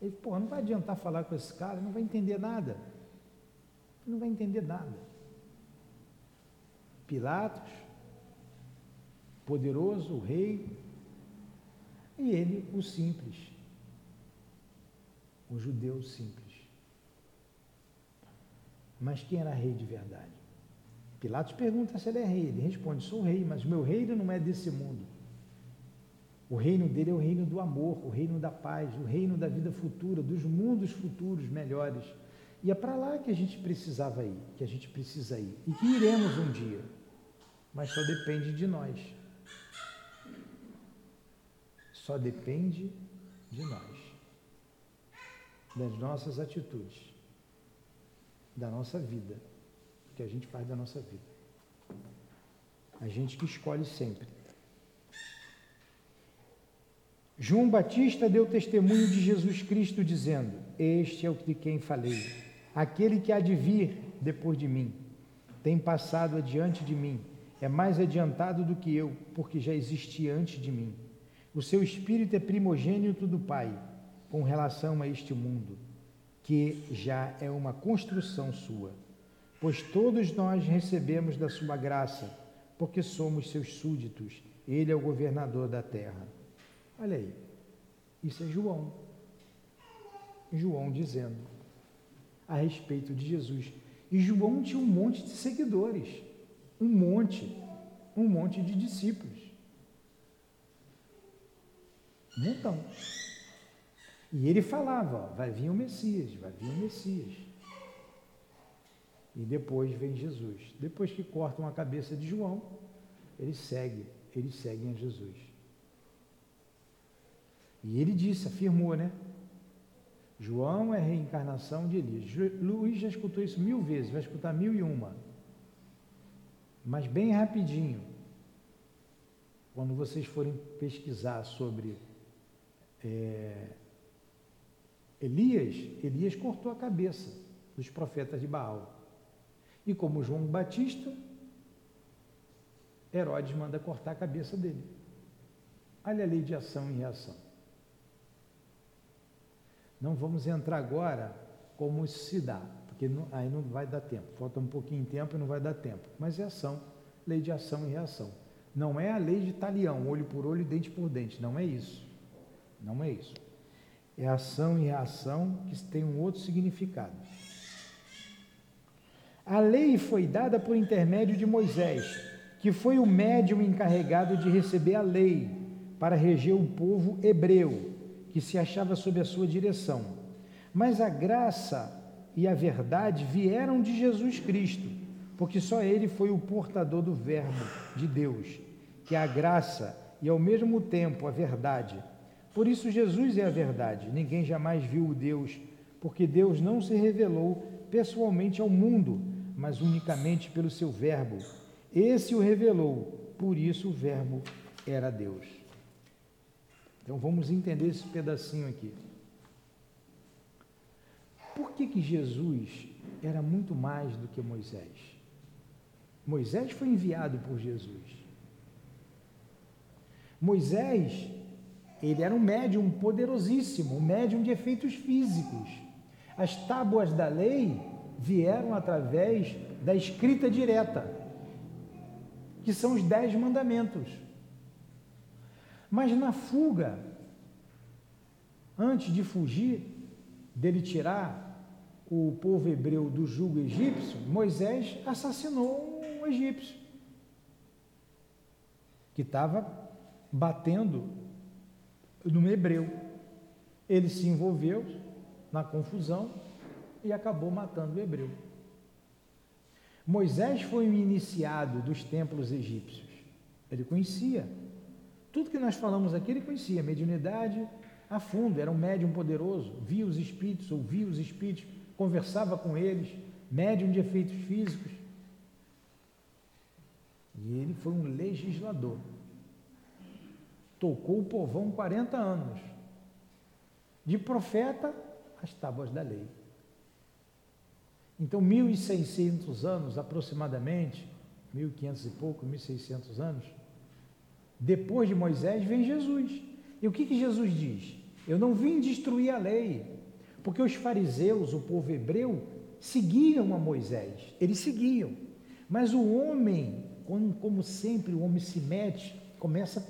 Ele, pô, não vai adiantar falar com esse cara, não vai entender nada. Não vai entender nada. Pilatos, poderoso, rei, e ele, o simples, o judeu simples. Mas quem era rei de verdade? Pilatos pergunta se ele é rei. Ele responde: Sou rei, mas meu reino não é desse mundo. O reino dele é o reino do amor, o reino da paz, o reino da vida futura, dos mundos futuros melhores. E é para lá que a gente precisava ir, que a gente precisa ir. E que iremos um dia. Mas só depende de nós. Só depende de nós. Das nossas atitudes. Da nossa vida que a gente faz da nossa vida. A gente que escolhe sempre. João Batista deu testemunho de Jesus Cristo, dizendo: Este é o de quem falei, aquele que há de vir depois de mim, tem passado adiante de mim, é mais adiantado do que eu, porque já existia antes de mim. O seu espírito é primogênito do Pai, com relação a este mundo, que já é uma construção sua pois todos nós recebemos da sua graça, porque somos seus súditos. Ele é o governador da terra. Olha aí, isso é João. João dizendo a respeito de Jesus. E João tinha um monte de seguidores, um monte, um monte de discípulos. Montão. E ele falava: ó, vai vir o Messias, vai vir o Messias. E depois vem Jesus. Depois que cortam a cabeça de João, eles seguem, eles seguem a Jesus. E ele disse, afirmou, né? João é a reencarnação de Elias. Luiz já escutou isso mil vezes, vai escutar mil e uma. Mas bem rapidinho, quando vocês forem pesquisar sobre é, Elias, Elias cortou a cabeça dos profetas de Baal. E como João Batista, Herodes manda cortar a cabeça dele. Olha a lei de ação e reação. Não vamos entrar agora como isso se dá, porque não, aí não vai dar tempo. Falta um pouquinho de tempo e não vai dar tempo. Mas é ação, lei de ação e reação. Não é a lei de talião, olho por olho, dente por dente. Não é isso. Não é isso. É ação e reação que tem um outro significado. A lei foi dada por intermédio de Moisés, que foi o médium encarregado de receber a lei para reger o povo hebreu, que se achava sob a sua direção. Mas a graça e a verdade vieram de Jesus Cristo, porque só ele foi o portador do Verbo de Deus, que é a graça e ao mesmo tempo a verdade. Por isso, Jesus é a verdade. Ninguém jamais viu o Deus, porque Deus não se revelou pessoalmente ao mundo, mas unicamente pelo seu Verbo. Esse o revelou, por isso o Verbo era Deus. Então vamos entender esse pedacinho aqui. Por que, que Jesus era muito mais do que Moisés? Moisés foi enviado por Jesus. Moisés, ele era um médium poderosíssimo, um médium de efeitos físicos. As tábuas da lei vieram através da escrita direta, que são os dez mandamentos. Mas na fuga, antes de fugir, dele tirar o povo hebreu do jugo egípcio, Moisés assassinou um egípcio que estava batendo no hebreu. Ele se envolveu na confusão e acabou matando o hebreu. Moisés foi um iniciado dos templos egípcios. Ele conhecia tudo que nós falamos aqui ele conhecia, mediunidade a fundo, era um médium poderoso, via os espíritos, ouvia os espíritos, conversava com eles, médium de efeitos físicos. E ele foi um legislador. Tocou o povão 40 anos. De profeta às tábuas da lei. Então, 1.600 anos aproximadamente, 1.500 e pouco, 1.600 anos, depois de Moisés vem Jesus. E o que, que Jesus diz? Eu não vim destruir a lei, porque os fariseus, o povo hebreu, seguiam a Moisés, eles seguiam. Mas o homem, como, sempre, o homem se mete, começa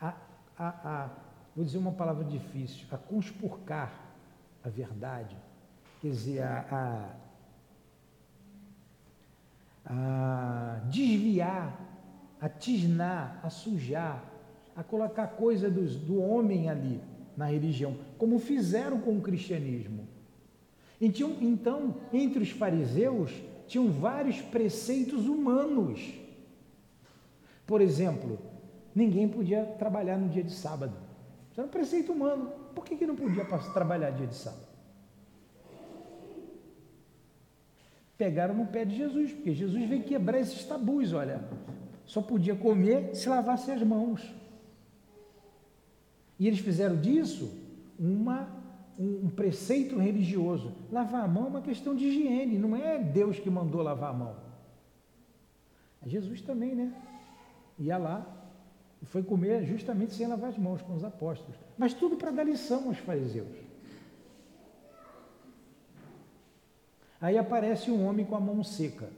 a, a, a, vou dizer uma palavra difícil, a conspurcar a verdade, quer dizer, a, a, a desviar a tisnar, a sujar, a colocar coisa do, homem ali na religião, como fizeram com o cristianismo. Então, então, entre os fariseus, tinham vários preceitos humanos. Por exemplo, ninguém podia trabalhar no dia de sábado. Isso era um preceito humano. Por que, que não podia trabalhar dia de sábado? Pegaram no pé de Jesus, porque Jesus veio quebrar esses tabus. Olha, só podia comer se lavasse as mãos. E eles fizeram disso uma, um, um preceito religioso. Lavar a mão é uma questão de higiene, não é Deus que mandou lavar a mão. É Jesus também, né? Ia lá e foi comer justamente sem lavar as mãos com os apóstolos. Mas tudo para dar lição aos fariseus. Aí aparece um homem com a mão seca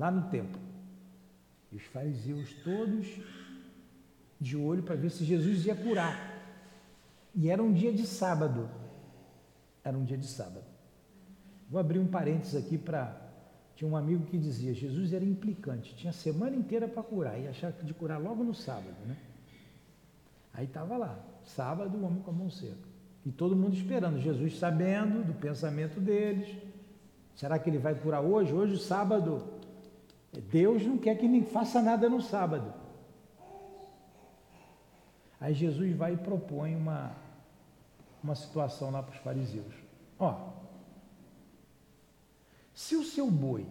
lá no templo. E os fariseus todos de olho para ver se Jesus ia curar. E era um dia de sábado. Era um dia de sábado. Vou abrir um parênteses aqui para. Tinha um amigo que dizia: Jesus era implicante, tinha semana inteira para curar, e achava de curar logo no sábado, né? Aí estava lá, sábado, o homem com a mão seca. E todo mundo esperando, Jesus sabendo do pensamento deles. Será que ele vai curar hoje? Hoje, sábado, Deus não quer que nem faça nada no sábado. Aí Jesus vai e propõe uma, uma situação lá para os fariseus. Ó, se o seu boi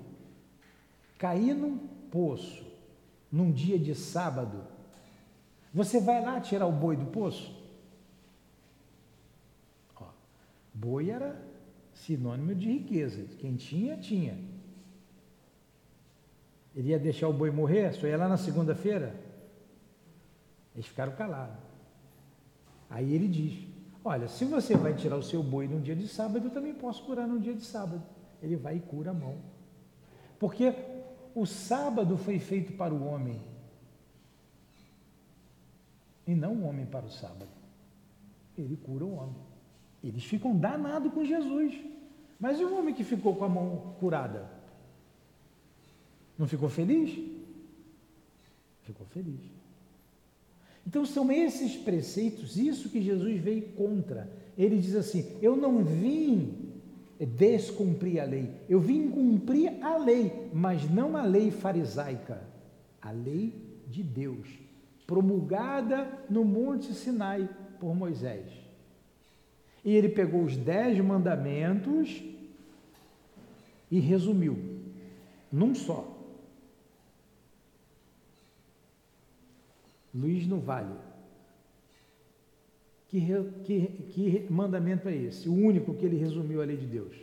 cair num poço num dia de sábado, você vai lá tirar o boi do poço? Ó, boi era sinônimo de riqueza. Quem tinha, tinha. Ele ia deixar o boi morrer? Só ia lá na segunda-feira? Eles ficaram calados. Aí ele diz: Olha, se você vai tirar o seu boi num dia de sábado, eu também posso curar num dia de sábado. Ele vai e cura a mão. Porque o sábado foi feito para o homem e não o homem para o sábado. Ele cura o homem. Eles ficam danados com Jesus. Mas e o homem que ficou com a mão curada? Não ficou feliz? Ficou feliz. Então são esses preceitos, isso que Jesus veio contra. Ele diz assim: Eu não vim descumprir a lei, eu vim cumprir a lei, mas não a lei farisaica, a lei de Deus, promulgada no Monte Sinai por Moisés. E ele pegou os dez mandamentos e resumiu num só. Luiz no Vale. Que, que, que mandamento é esse? O único que ele resumiu a lei de Deus.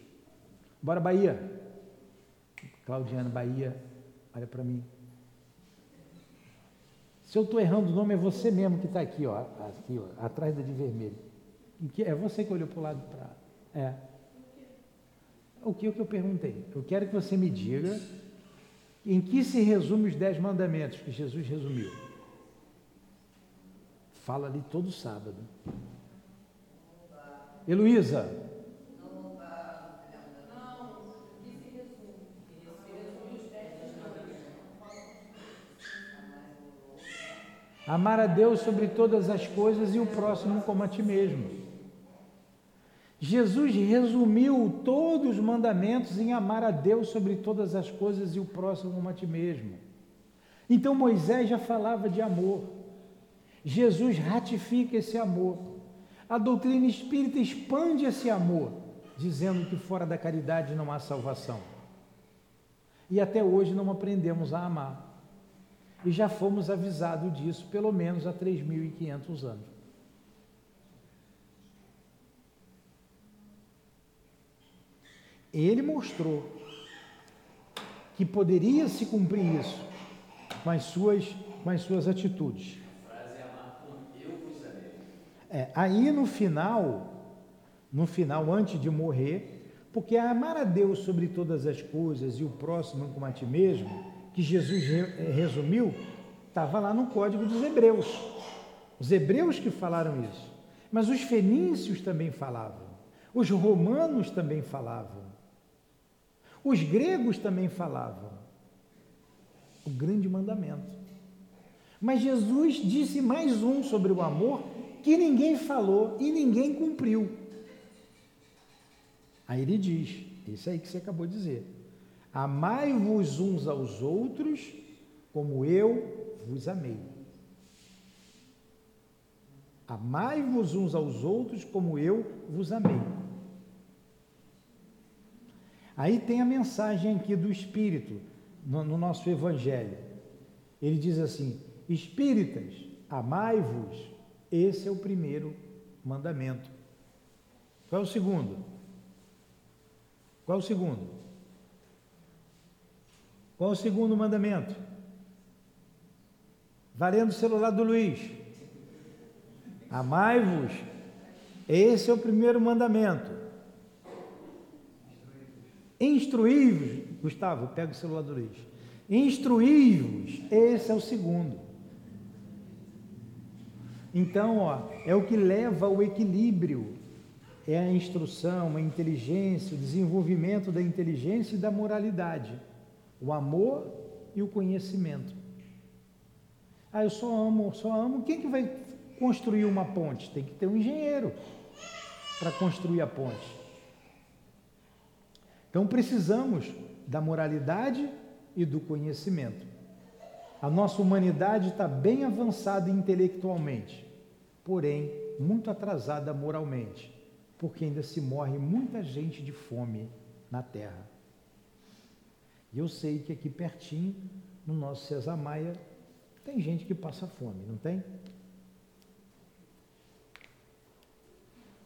Bora, Bahia. Claudiana, Bahia, olha para mim. Se eu estou errando o nome, é você mesmo que está aqui, ó, aqui, ó, atrás da de vermelho. É você que olhou para o lado para. É. O que, o que eu perguntei? Eu quero que você me diga em que se resume os dez mandamentos que Jesus resumiu. Fala ali todo sábado. Heloísa. Amar a Deus sobre todas as coisas e o próximo como a ti mesmo. Jesus resumiu todos os mandamentos em amar a Deus sobre todas as coisas e o próximo como a ti mesmo. Então Moisés já falava de amor. Jesus ratifica esse amor. A doutrina espírita expande esse amor, dizendo que fora da caridade não há salvação. E até hoje não aprendemos a amar. E já fomos avisados disso pelo menos há 3.500 anos. Ele mostrou que poderia se cumprir isso com as suas, com as suas atitudes. É, aí no final, no final, antes de morrer, porque amar a Deus sobre todas as coisas e o próximo como a ti mesmo, que Jesus re, resumiu, estava lá no código dos hebreus. Os hebreus que falaram isso. Mas os fenícios também falavam. Os romanos também falavam. Os gregos também falavam. O grande mandamento. Mas Jesus disse mais um sobre o amor que ninguém falou e ninguém cumpriu. Aí ele diz, isso aí que você acabou de dizer: Amai-vos uns aos outros como eu vos amei. Amai-vos uns aos outros como eu vos amei. Aí tem a mensagem aqui do Espírito, no, no nosso Evangelho. Ele diz assim: Espíritas, amai-vos esse é o primeiro mandamento. Qual é o segundo? Qual é o segundo? Qual é o segundo mandamento? Valendo o celular do Luiz. Amai-vos. Esse é o primeiro mandamento. Instruí-vos. Gustavo, pega o celular do Luiz. Instruí-vos. Esse é o segundo. Então, ó, é o que leva ao equilíbrio. É a instrução, a inteligência, o desenvolvimento da inteligência e da moralidade. O amor e o conhecimento. Ah, eu só amo, só amo. Quem que vai construir uma ponte? Tem que ter um engenheiro para construir a ponte. Então precisamos da moralidade e do conhecimento. A nossa humanidade está bem avançada intelectualmente porém muito atrasada moralmente, porque ainda se morre muita gente de fome na terra. E eu sei que aqui pertinho, no nosso Cesar Maia, tem gente que passa fome, não tem?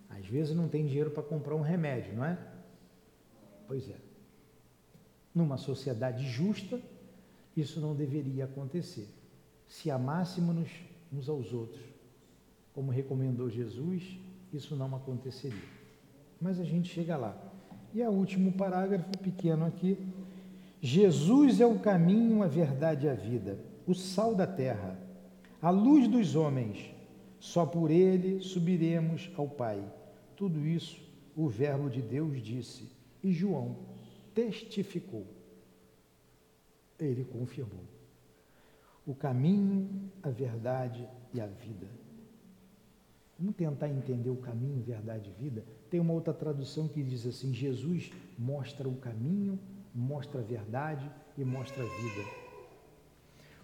Às vezes não tem dinheiro para comprar um remédio, não é? Pois é. Numa sociedade justa, isso não deveria acontecer. Se amássemos uns aos outros, como recomendou Jesus, isso não aconteceria. Mas a gente chega lá. E o último parágrafo pequeno aqui. Jesus é o caminho, a verdade e a vida, o sal da terra, a luz dos homens. Só por ele subiremos ao Pai. Tudo isso o Verbo de Deus disse e João testificou. Ele confirmou. O caminho, a verdade e a vida. Vamos tentar entender o caminho, verdade e vida. Tem uma outra tradução que diz assim: Jesus mostra o caminho, mostra a verdade e mostra a vida.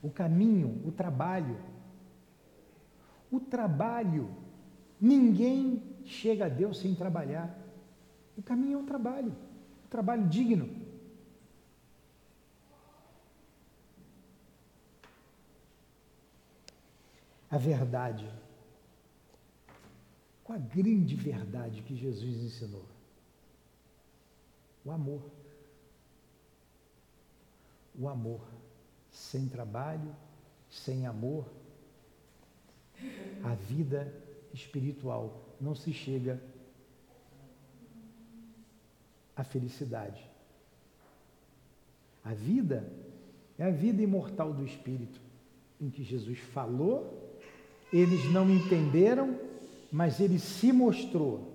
O caminho, o trabalho. O trabalho. Ninguém chega a Deus sem trabalhar. O caminho é um trabalho, um trabalho digno. A verdade qual a grande verdade que Jesus ensinou? O amor. O amor. Sem trabalho, sem amor, a vida espiritual não se chega à felicidade. A vida é a vida imortal do Espírito, em que Jesus falou, eles não entenderam, mas ele se mostrou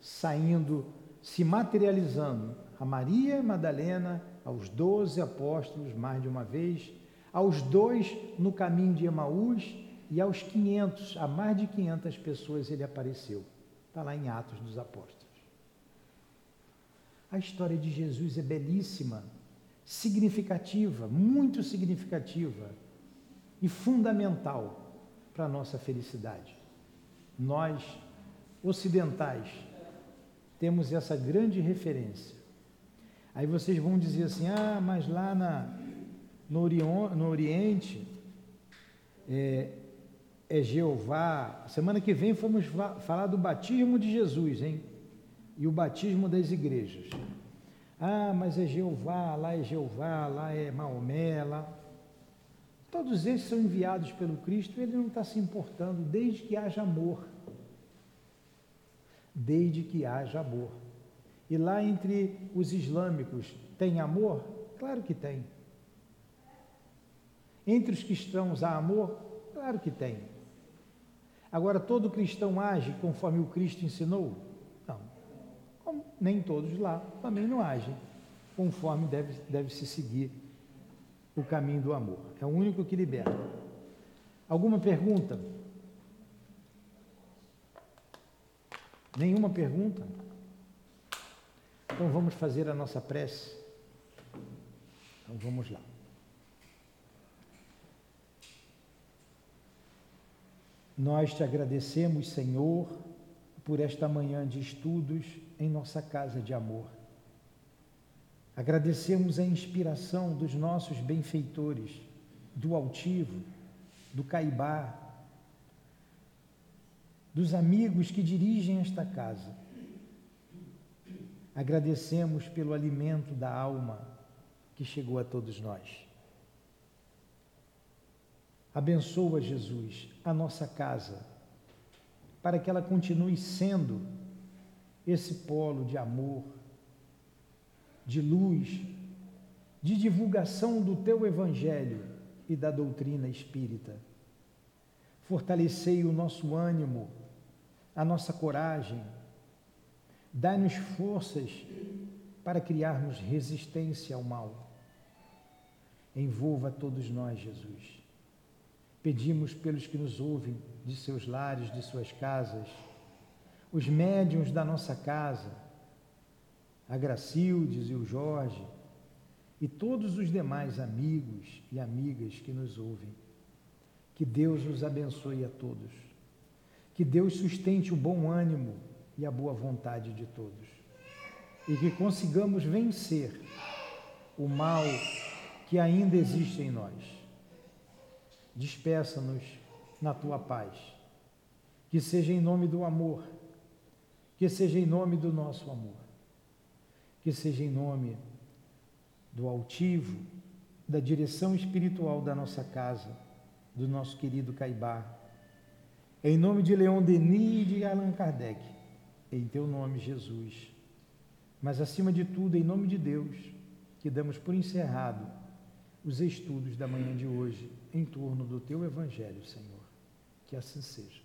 saindo, se materializando a Maria Madalena, aos doze apóstolos, mais de uma vez, aos dois no caminho de Emaús e aos 500, a mais de 500 pessoas ele apareceu. Está lá em Atos dos Apóstolos. A história de Jesus é belíssima, significativa, muito significativa e fundamental para a nossa felicidade nós, ocidentais, temos essa grande referência. Aí vocês vão dizer assim: ah, mas lá na, no, Orion, no Oriente é, é Jeová. Semana que vem vamos falar do batismo de Jesus, hein? E o batismo das igrejas. Ah, mas é Jeová, lá é Jeová, lá é Maomé, lá. Todos esses são enviados pelo Cristo, ele não está se importando, desde que haja amor desde que haja amor. E lá entre os islâmicos, tem amor? Claro que tem. Entre os cristãos há amor? Claro que tem. Agora, todo cristão age conforme o Cristo ensinou? Não. Como nem todos lá também não agem conforme deve, deve se seguir o caminho do amor. É o único que liberta. Alguma pergunta? Nenhuma pergunta? Então vamos fazer a nossa prece. Então vamos lá. Nós te agradecemos, Senhor, por esta manhã de estudos em nossa casa de amor. Agradecemos a inspiração dos nossos benfeitores, do altivo, do caibá, dos amigos que dirigem esta casa. Agradecemos pelo alimento da alma que chegou a todos nós. Abençoa, Jesus, a nossa casa, para que ela continue sendo esse polo de amor, de luz, de divulgação do teu Evangelho e da doutrina espírita. Fortalecei o nosso ânimo a nossa coragem, dai-nos forças para criarmos resistência ao mal. Envolva todos nós, Jesus. Pedimos pelos que nos ouvem de seus lares, de suas casas, os médiuns da nossa casa, a Gracildes e o Jorge, e todos os demais amigos e amigas que nos ouvem. Que Deus os abençoe a todos que Deus sustente o bom ânimo e a boa vontade de todos. E que consigamos vencer o mal que ainda existe em nós. Despeça-nos na tua paz. Que seja em nome do amor, que seja em nome do nosso amor, que seja em nome do altivo, da direção espiritual da nossa casa, do nosso querido Caibá em nome de Leon Denis e de Allan Kardec, em teu nome, Jesus. Mas acima de tudo, em nome de Deus, que damos por encerrado os estudos da manhã de hoje em torno do teu evangelho, Senhor. Que assim seja.